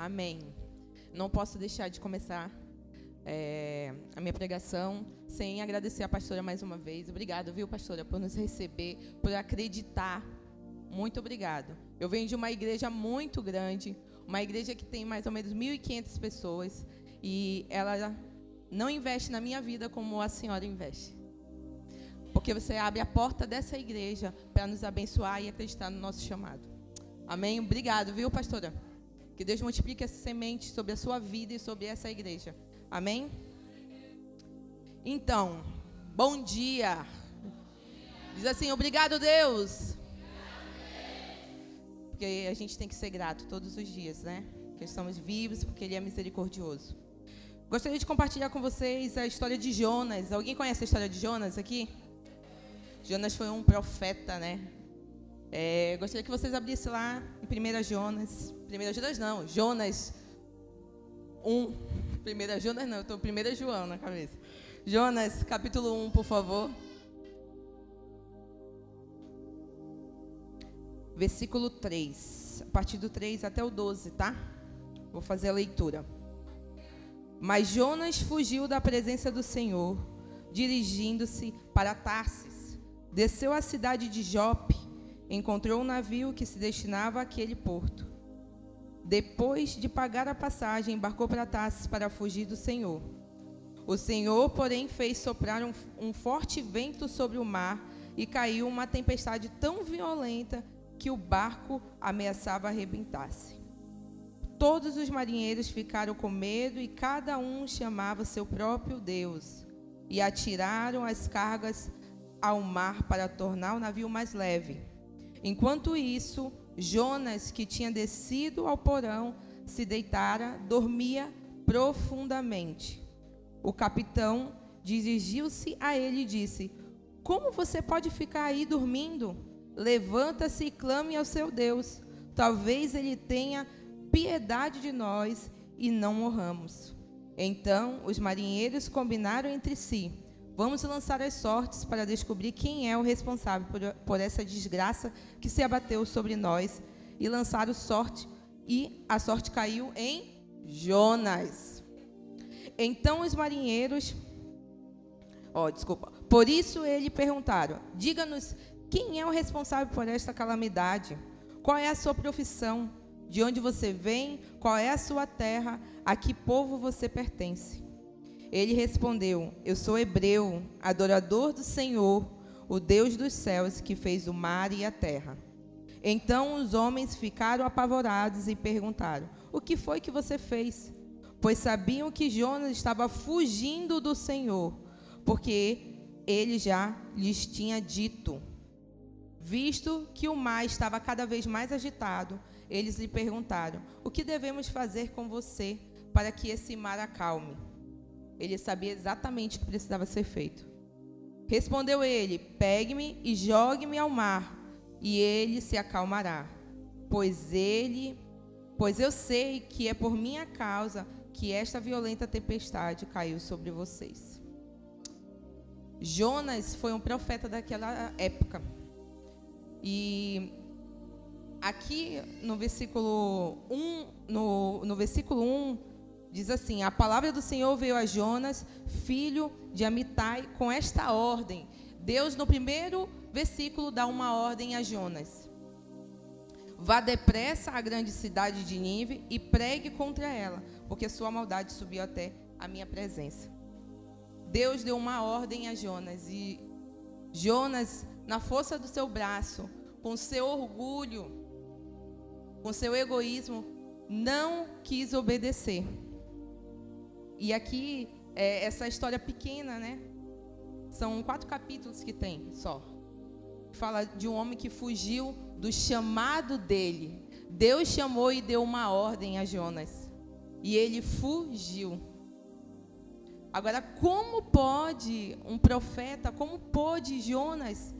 Amém. Não posso deixar de começar é, a minha pregação sem agradecer a pastora mais uma vez. Obrigado, viu, pastora, por nos receber, por acreditar. Muito obrigado. Eu venho de uma igreja muito grande, uma igreja que tem mais ou menos 1.500 pessoas, e ela não investe na minha vida como a senhora investe. Porque você abre a porta dessa igreja para nos abençoar e acreditar no nosso chamado. Amém? Obrigado, viu, pastora? Que Deus multiplique essa semente sobre a sua vida e sobre essa igreja. Amém? Então, bom dia. Diz assim, obrigado, Deus. Porque a gente tem que ser grato todos os dias, né? Porque estamos vivos, porque Ele é misericordioso. Gostaria de compartilhar com vocês a história de Jonas. Alguém conhece a história de Jonas aqui? Jonas foi um profeta, né? É, gostaria que vocês abrissem lá em 1 Jonas. 1 Jonas não, Jonas 1. 1 Jonas não, eu estou 1 João na cabeça. Jonas, capítulo 1, por favor. Versículo 3. A partir do 3 até o 12, tá? Vou fazer a leitura. Mas Jonas fugiu da presença do Senhor, dirigindo-se para Tarsis. Desceu à cidade de Jope encontrou um navio que se destinava àquele porto. Depois de pagar a passagem, embarcou para Tarsis para fugir do Senhor. O Senhor, porém, fez soprar um, um forte vento sobre o mar e caiu uma tempestade tão violenta que o barco ameaçava arrebentar-se. Todos os marinheiros ficaram com medo e cada um chamava seu próprio Deus e atiraram as cargas ao mar para tornar o navio mais leve. Enquanto isso, Jonas, que tinha descido ao porão, se deitara, dormia profundamente. O capitão dirigiu-se a ele e disse: Como você pode ficar aí dormindo? Levanta-se e clame ao seu Deus. Talvez ele tenha piedade de nós e não morramos. Então os marinheiros combinaram entre si Vamos lançar as sortes para descobrir quem é o responsável por, por essa desgraça que se abateu sobre nós. E lançaram sorte, e a sorte caiu em Jonas. Então os marinheiros. Oh, desculpa. Por isso eles perguntaram: Diga-nos quem é o responsável por esta calamidade? Qual é a sua profissão? De onde você vem? Qual é a sua terra? A que povo você pertence? Ele respondeu: Eu sou hebreu, adorador do Senhor, o Deus dos céus, que fez o mar e a terra. Então os homens ficaram apavorados e perguntaram: O que foi que você fez? Pois sabiam que Jonas estava fugindo do Senhor, porque ele já lhes tinha dito. Visto que o mar estava cada vez mais agitado, eles lhe perguntaram: O que devemos fazer com você para que esse mar acalme? Ele sabia exatamente o que precisava ser feito. Respondeu ele: Pegue-me e jogue-me ao mar, e ele se acalmará. Pois ele, pois eu sei que é por minha causa que esta violenta tempestade caiu sobre vocês. Jonas foi um profeta daquela época. E aqui no versículo 1, no, no versículo 1, Diz assim: A palavra do Senhor veio a Jonas, filho de Amitai, com esta ordem. Deus, no primeiro versículo, dá uma ordem a Jonas: Vá depressa à grande cidade de Nínive e pregue contra ela, porque sua maldade subiu até a minha presença. Deus deu uma ordem a Jonas e Jonas, na força do seu braço, com seu orgulho, com seu egoísmo, não quis obedecer. E aqui, é, essa história pequena, né? São quatro capítulos que tem só. Fala de um homem que fugiu do chamado dele. Deus chamou e deu uma ordem a Jonas. E ele fugiu. Agora, como pode um profeta, como pode Jonas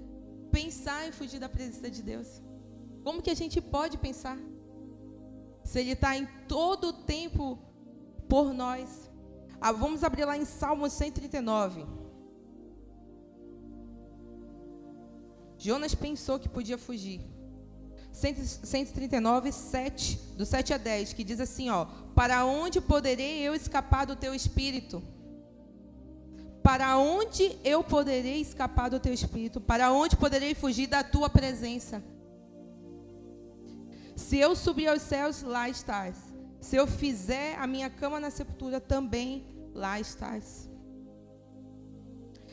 pensar em fugir da presença de Deus? Como que a gente pode pensar? Se ele está em todo o tempo por nós. Ah, vamos abrir lá em Salmo 139. Jonas pensou que podia fugir. 139, 7, do 7 a 10, que diz assim, ó: Para onde poderei eu escapar do teu espírito? Para onde eu poderei escapar do teu espírito? Para onde poderei fugir da tua presença? Se eu subir aos céus, lá estás. Se eu fizer a minha cama na sepultura, também lá estás.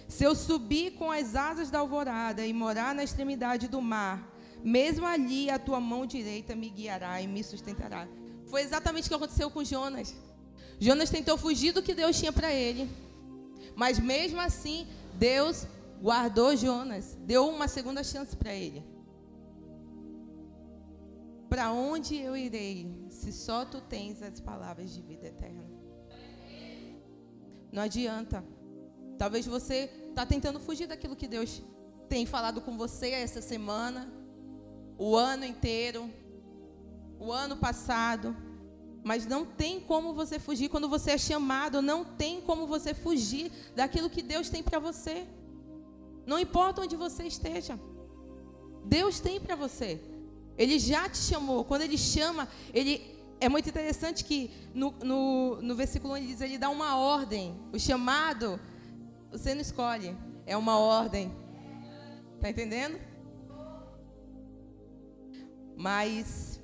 Se eu subir com as asas da alvorada e morar na extremidade do mar, mesmo ali a tua mão direita me guiará e me sustentará. Foi exatamente o que aconteceu com Jonas. Jonas tentou fugir do que Deus tinha para ele. Mas mesmo assim, Deus guardou Jonas, deu uma segunda chance para ele. Para onde eu irei, se só tu tens as palavras de vida eterna? Não adianta. Talvez você está tentando fugir daquilo que Deus tem falado com você essa semana, o ano inteiro, o ano passado. Mas não tem como você fugir quando você é chamado, não tem como você fugir daquilo que Deus tem para você. Não importa onde você esteja. Deus tem para você. Ele já te chamou. Quando ele chama, ele é muito interessante que no, no, no versículo 1 ele diz, ele dá uma ordem. O chamado, você não escolhe, é uma ordem. Está entendendo? Mas,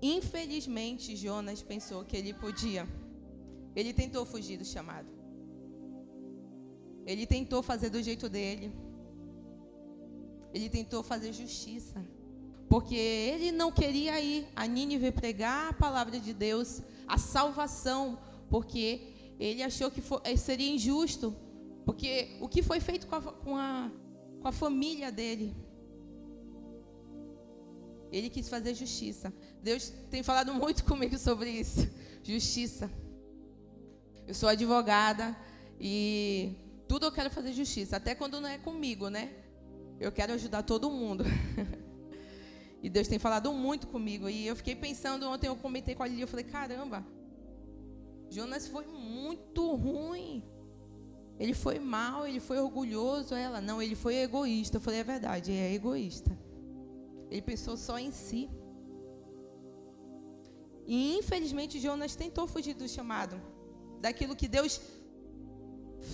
infelizmente, Jonas pensou que ele podia. Ele tentou fugir do chamado. Ele tentou fazer do jeito dele. Ele tentou fazer justiça. Porque ele não queria ir a Nínive pregar a palavra de Deus, a salvação, porque ele achou que for, eh, seria injusto. Porque o que foi feito com a, com a, com a família dele? Ele quis fazer justiça. Deus tem falado muito comigo sobre isso. Justiça. Eu sou advogada e tudo eu quero fazer justiça, até quando não é comigo, né? Eu quero ajudar todo mundo. e Deus tem falado muito comigo. E eu fiquei pensando ontem, eu comentei com a Lili, eu falei, caramba, Jonas foi muito ruim. Ele foi mal, ele foi orgulhoso. Ela, não, ele foi egoísta. Eu falei, é verdade, é egoísta. Ele pensou só em si. E infelizmente Jonas tentou fugir do chamado, daquilo que Deus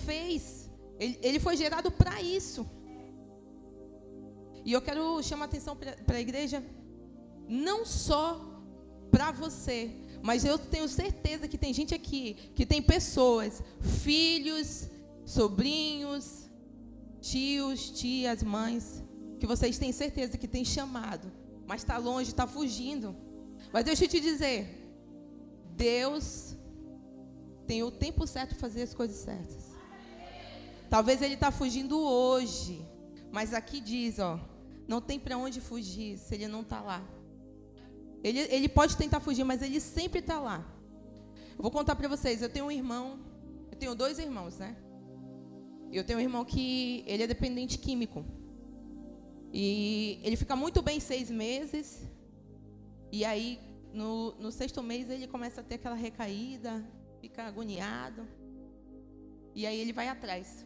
fez. Ele, ele foi gerado para isso. E eu quero chamar a atenção para a igreja, não só para você, mas eu tenho certeza que tem gente aqui, que tem pessoas, filhos, sobrinhos, tios, tias, mães, que vocês têm certeza que tem chamado, mas está longe, está fugindo. Mas deixa eu te dizer, Deus tem o tempo certo para fazer as coisas certas. Talvez ele está fugindo hoje, mas aqui diz, ó, não tem para onde fugir se ele não está lá. Ele, ele pode tentar fugir, mas ele sempre está lá. Eu vou contar para vocês. Eu tenho um irmão, eu tenho dois irmãos, né? Eu tenho um irmão que ele é dependente químico. E ele fica muito bem seis meses. E aí, no, no sexto mês, ele começa a ter aquela recaída, fica agoniado. E aí ele vai atrás.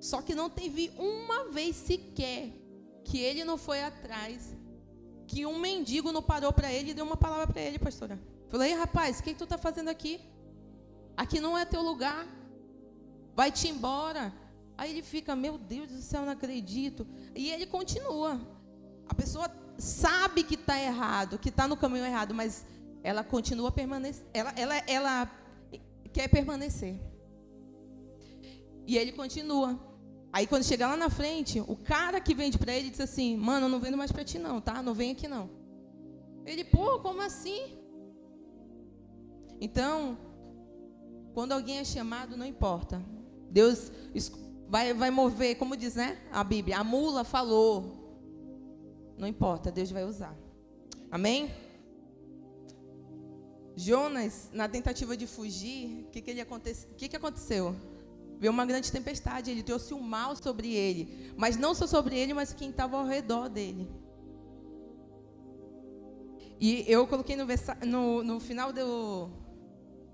Só que não teve uma vez sequer que ele não foi atrás, que um mendigo não parou para ele e deu uma palavra para ele, pastora. Falei, rapaz, o que, que tu está fazendo aqui? Aqui não é teu lugar. Vai-te embora. Aí ele fica, meu Deus do céu, não acredito. E ele continua. A pessoa sabe que está errado, que está no caminho errado, mas ela continua permanecer. Ela, ela, ela quer permanecer. E ele continua. Aí quando chega lá na frente, o cara que vende para ele diz assim: "Mano, eu não vendo mais para ti não, tá? Não vem aqui não". Ele, pô, como assim? Então, quando alguém é chamado, não importa. Deus vai, vai mover, como diz né, a Bíblia, a mula falou. Não importa, Deus vai usar. Amém? Jonas, na tentativa de fugir, o que, que, ele aconte... que, que aconteceu? Veio uma grande tempestade, ele trouxe um mal sobre ele. Mas não só sobre ele, mas quem estava ao redor dele. E eu coloquei no, no, no final do,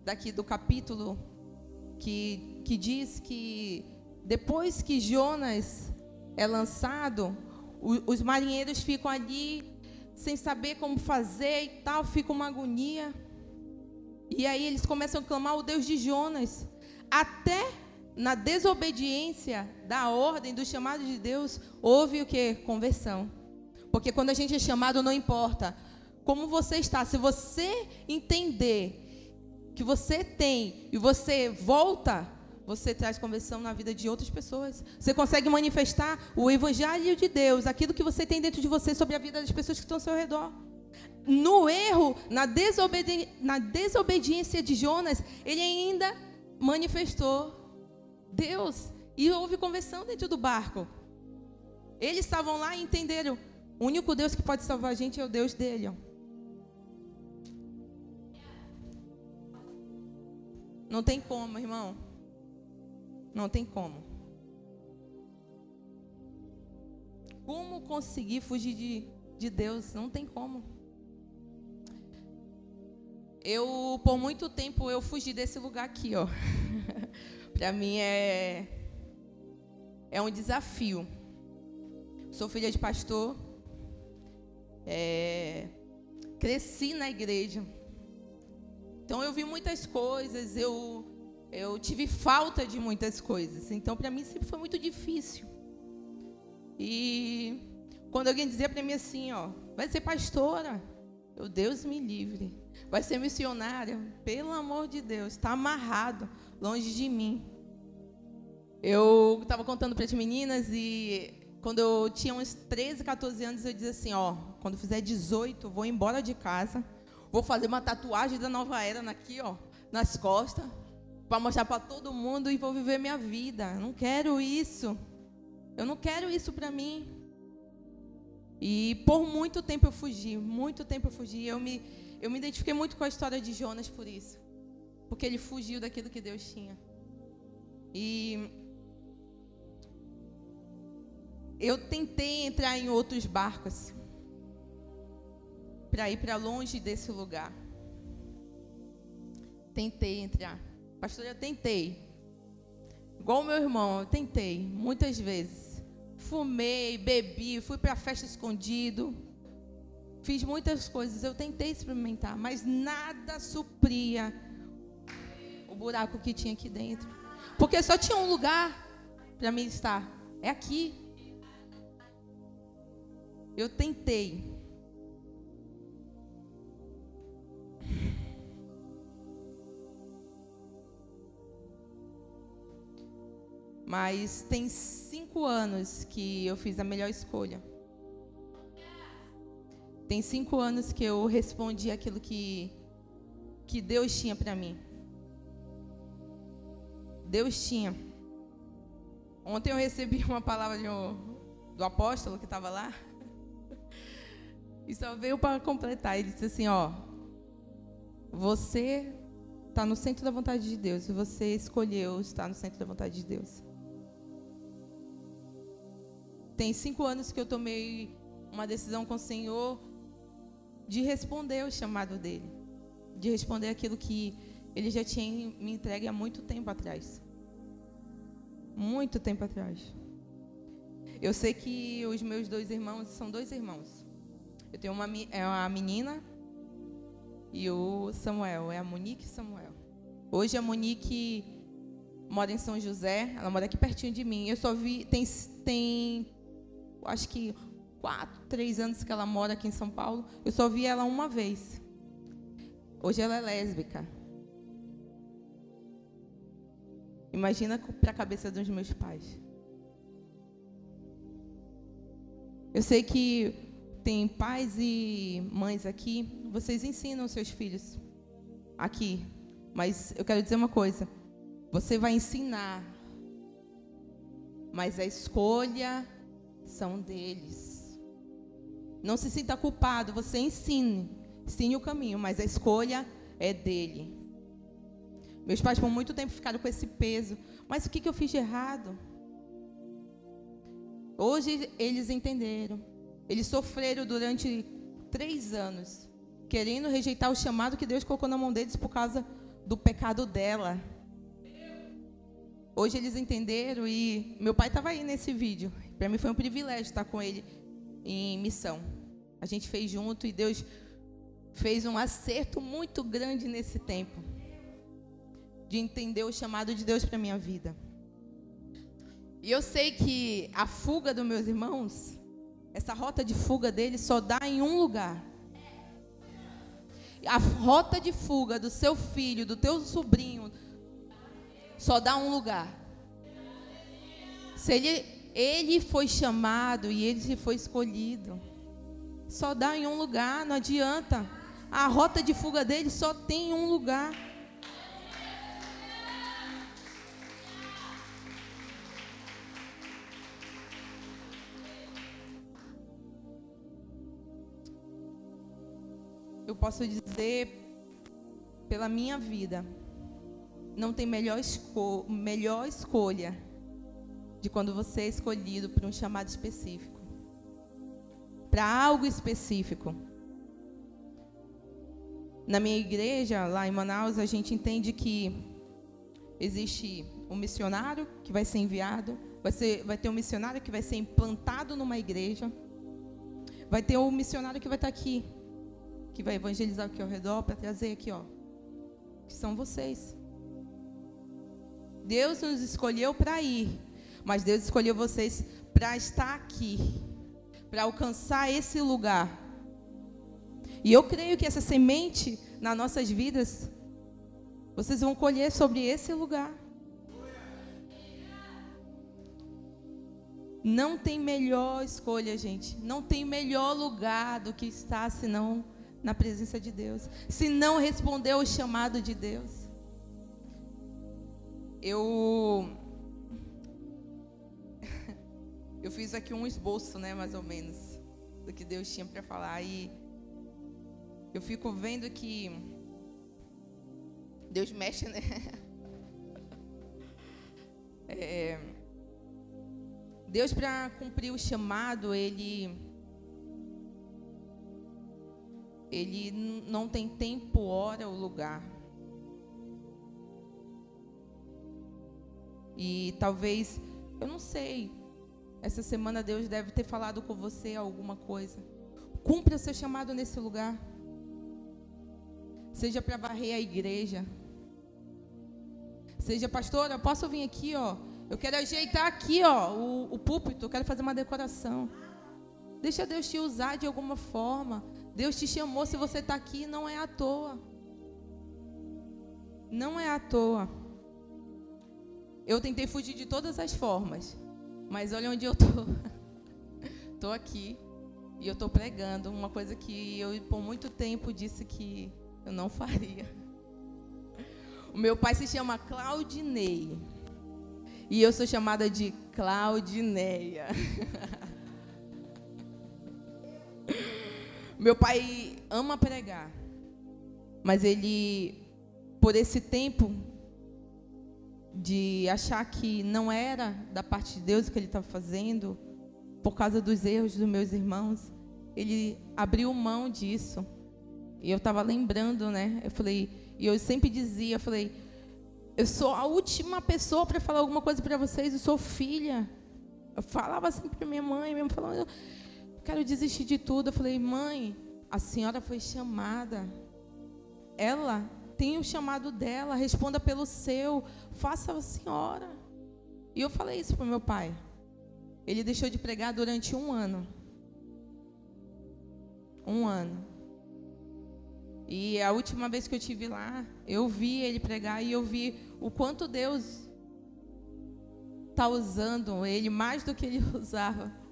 daqui do capítulo que, que diz que depois que Jonas é lançado, o, os marinheiros ficam ali sem saber como fazer e tal, fica uma agonia. E aí eles começam a clamar o Deus de Jonas. Até na desobediência da ordem, do chamado de Deus, houve o que? Conversão. Porque quando a gente é chamado, não importa como você está, se você entender que você tem e você volta, você traz conversão na vida de outras pessoas. Você consegue manifestar o evangelho de Deus, aquilo que você tem dentro de você sobre a vida das pessoas que estão ao seu redor. No erro, na, desobedi na desobediência de Jonas, ele ainda manifestou Deus e houve conversão dentro do barco. Eles estavam lá e entenderam: o único Deus que pode salvar a gente é o Deus dele. Não tem como, irmão. Não tem como. Como conseguir fugir de, de Deus? Não tem como. Eu, por muito tempo, eu fugi desse lugar aqui, ó. Para mim é é um desafio. Sou filha de pastor. É, cresci na igreja. Então eu vi muitas coisas, eu eu tive falta de muitas coisas. Então para mim sempre foi muito difícil. E quando alguém dizia para mim assim, ó, vai ser pastora, eu Deus me livre. Vai ser missionária, pelo amor de Deus, está amarrado longe de mim. Eu estava contando para as meninas e quando eu tinha uns 13, 14 anos, eu dizia assim, ó, quando fizer 18, vou embora de casa Vou fazer uma tatuagem da nova era aqui, ó, nas costas, para mostrar para todo mundo e vou viver minha vida. Eu não quero isso. Eu não quero isso para mim. E por muito tempo eu fugi, muito tempo eu fugi. Eu me, eu me identifiquei muito com a história de Jonas por isso. Porque ele fugiu daquilo que Deus tinha. E eu tentei entrar em outros barcos para ir para longe desse lugar. Tentei entrar. Pastor, eu tentei. Igual meu irmão, eu tentei muitas vezes. Fumei, bebi, fui para festa escondido. Fiz muitas coisas, eu tentei experimentar, mas nada supria o buraco que tinha aqui dentro. Porque só tinha um lugar para mim estar. É aqui. Eu tentei. Mas tem cinco anos que eu fiz a melhor escolha. Tem cinco anos que eu respondi aquilo que, que Deus tinha para mim. Deus tinha. Ontem eu recebi uma palavra do apóstolo que estava lá. E só veio para completar. Ele disse assim: Ó, você está no centro da vontade de Deus. E você escolheu estar no centro da vontade de Deus. Tem cinco anos que eu tomei uma decisão com o Senhor de responder o chamado dele, de responder aquilo que ele já tinha me entregue há muito tempo atrás. Muito tempo atrás. Eu sei que os meus dois irmãos são dois irmãos. Eu tenho uma, é uma menina e o Samuel, é a Monique e Samuel. Hoje a Monique mora em São José, ela mora aqui pertinho de mim. Eu só vi, tem, tem acho que quatro, três anos que ela mora aqui em São Paulo. Eu só vi ela uma vez. Hoje ela é lésbica. Imagina para a cabeça dos meus pais. Eu sei que tem pais e mães aqui, vocês ensinam seus filhos aqui. Mas eu quero dizer uma coisa: você vai ensinar, mas a escolha são deles. Não se sinta culpado, você ensine, ensine o caminho, mas a escolha é dele. Meus pais por muito tempo ficaram com esse peso. Mas o que, eu fiz de errado? Hoje eles entenderam. Eles sofreram durante três anos, querendo rejeitar o chamado que Deus colocou na mão deles por causa do pecado dela. Hoje eles entenderam e meu pai estava aí nesse vídeo. Para mim foi um privilégio estar com ele em missão. A gente fez junto e Deus fez um acerto muito grande nesse tempo de entender o chamado de Deus para minha vida. E eu sei que a fuga dos meus irmãos, essa rota de fuga deles só dá em um lugar. A rota de fuga do seu filho, do teu sobrinho, só dá um lugar. Se ele, ele foi chamado e ele foi escolhido, só dá em um lugar, não adianta. A rota de fuga dele só tem um lugar. Eu posso dizer pela minha vida, não tem melhor, esco melhor escolha de quando você é escolhido para um chamado específico, para algo específico. Na minha igreja, lá em Manaus, a gente entende que existe um missionário que vai ser enviado, vai, ser, vai ter um missionário que vai ser implantado numa igreja, vai ter um missionário que vai estar aqui que vai evangelizar aqui ao redor para trazer aqui, ó, que são vocês. Deus nos escolheu para ir, mas Deus escolheu vocês para estar aqui, para alcançar esse lugar. E eu creio que essa semente nas nossas vidas, vocês vão colher sobre esse lugar. Não tem melhor escolha, gente. Não tem melhor lugar do que estar senão na presença de Deus, se não responder ao chamado de Deus. Eu eu fiz aqui um esboço, né, mais ou menos, do que Deus tinha para falar e eu fico vendo que Deus mexe, né? É, Deus para cumprir o chamado, ele ele não tem tempo, hora ou lugar. E talvez, eu não sei, essa semana Deus deve ter falado com você alguma coisa. Cumpra o seu chamado nesse lugar. Seja para varrer a igreja. Seja, pastora, eu posso vir aqui, ó. Eu quero ajeitar aqui, ó, o, o púlpito, eu quero fazer uma decoração. Deixa Deus te usar de alguma forma. Deus te chamou, se você está aqui, não é à toa. Não é à toa. Eu tentei fugir de todas as formas, mas olha onde eu estou. Estou aqui e eu estou pregando uma coisa que eu por muito tempo disse que eu não faria. O meu pai se chama Claudinei e eu sou chamada de Claudineia. Meu pai ama pregar, mas ele, por esse tempo de achar que não era da parte de Deus o que ele estava fazendo, por causa dos erros dos meus irmãos, ele abriu mão disso. E eu estava lembrando, né? Eu falei, e eu sempre dizia, eu falei, eu sou a última pessoa para falar alguma coisa para vocês, eu sou filha. Eu falava assim para minha mãe, mesmo falando, quero desistir de tudo. Eu falei, mãe, a senhora foi chamada. Ela tem o chamado dela, responda pelo seu, faça a senhora. E eu falei isso para meu pai. Ele deixou de pregar durante um ano. Um ano. E a última vez que eu tive lá, eu vi ele pregar e eu vi o quanto Deus está usando ele mais do que ele usava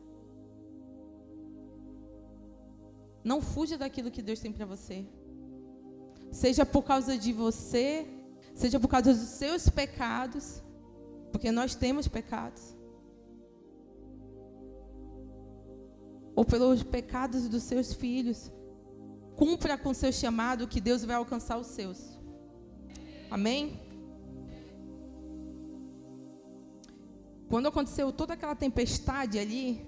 Não fuja daquilo que Deus tem para você. Seja por causa de você, seja por causa dos seus pecados, porque nós temos pecados. Ou pelos pecados dos seus filhos. Cumpra com seu chamado que Deus vai alcançar os seus. Amém? Quando aconteceu toda aquela tempestade ali,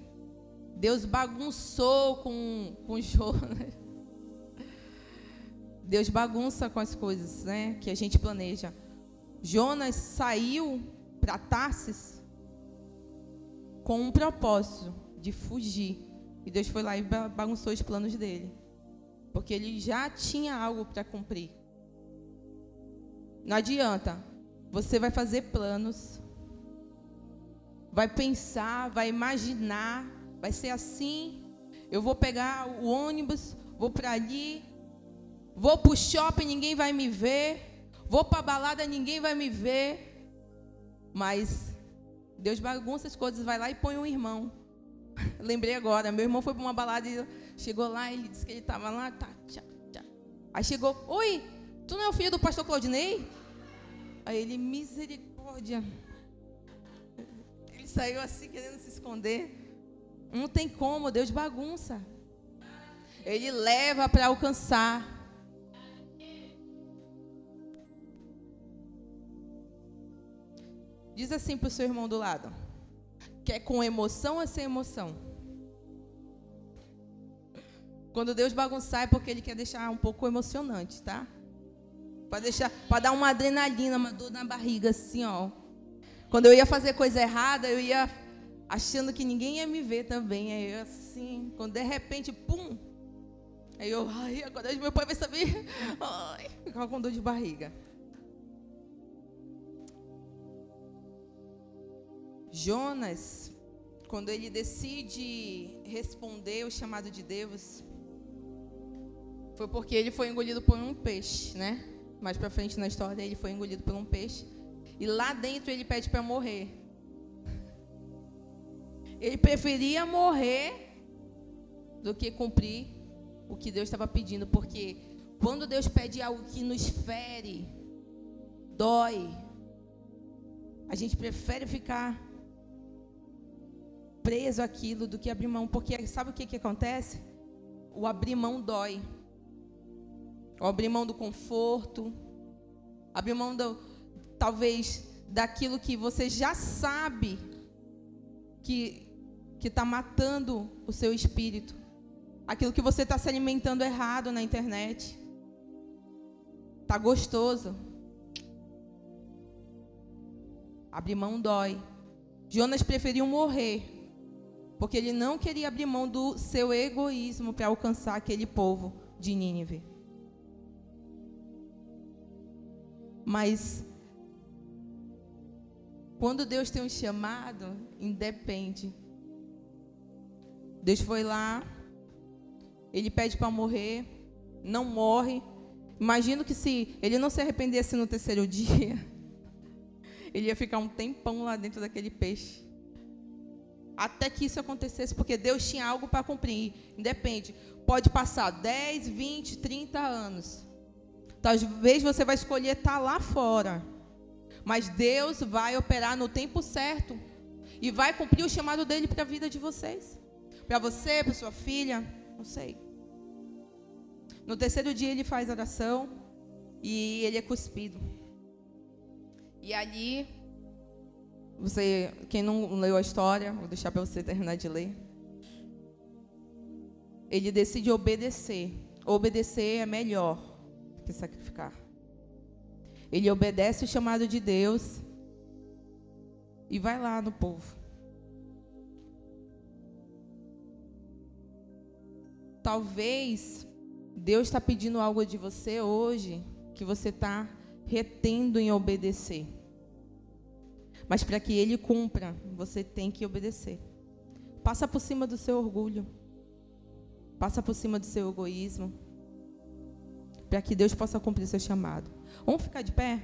Deus bagunçou com, com Jonas. Deus bagunça com as coisas né, que a gente planeja. Jonas saiu para Tarsis com um propósito de fugir E Deus foi lá e bagunçou os planos dele. Porque ele já tinha algo para cumprir. Não adianta. Você vai fazer planos. Vai pensar, vai imaginar. Vai ser assim. Eu vou pegar o ônibus, vou para ali. Vou para o shopping, ninguém vai me ver. Vou para a balada, ninguém vai me ver. Mas Deus bagunça as coisas, vai lá e põe um irmão. Lembrei agora, meu irmão foi para uma balada e chegou lá, ele disse que ele estava lá, tá, tchá, tchá. Aí chegou, oi, tu não é o filho do pastor Claudinei? Aí ele, misericórdia. Ele saiu assim querendo se esconder. Não tem como, Deus bagunça. Ele leva para alcançar. Diz assim para o seu irmão do lado: Quer com emoção ou sem emoção? Quando Deus bagunçar é porque Ele quer deixar um pouco emocionante, tá? Para deixar, para dar uma adrenalina, uma dor na barriga, assim, ó. Quando eu ia fazer coisa errada, eu ia achando que ninguém ia me ver também. Aí eu assim, quando de repente, pum. Aí eu, ai, agora meu pai vai saber. Ai, ficava com dor de barriga. Jonas, quando ele decide responder o chamado de Deus, foi porque ele foi engolido por um peixe, né? Mais para frente na história, ele foi engolido por um peixe. E lá dentro ele pede para morrer. Ele preferia morrer do que cumprir o que Deus estava pedindo, porque quando Deus pede algo que nos fere, dói, a gente prefere ficar preso àquilo do que abrir mão. Porque sabe o que, que acontece? O abrir mão dói. O abrir mão do conforto. Abrir mão do, talvez daquilo que você já sabe que que está matando o seu espírito. Aquilo que você está se alimentando errado na internet. Tá gostoso. Abrir mão dói. Jonas preferiu morrer porque ele não queria abrir mão do seu egoísmo para alcançar aquele povo de Nínive. Mas quando Deus tem um chamado, independe. Deus foi lá, ele pede para morrer, não morre. Imagino que se ele não se arrependesse no terceiro dia, ele ia ficar um tempão lá dentro daquele peixe até que isso acontecesse, porque Deus tinha algo para cumprir. Independe. Pode passar 10, 20, 30 anos. Talvez você vai escolher estar tá lá fora. Mas Deus vai operar no tempo certo. E vai cumprir o chamado dele para a vida de vocês. Para você, para sua filha, não sei. No terceiro dia ele faz oração e ele é cuspido. E ali você, quem não leu a história, vou deixar para você terminar de ler. Ele decide obedecer. Obedecer é melhor que sacrificar. Ele obedece o chamado de Deus e vai lá no povo. Talvez Deus está pedindo algo de você hoje que você está retendo em obedecer. Mas para que ele cumpra, você tem que obedecer. Passa por cima do seu orgulho. Passa por cima do seu egoísmo. Para que Deus possa cumprir seu chamado. Vamos ficar de pé?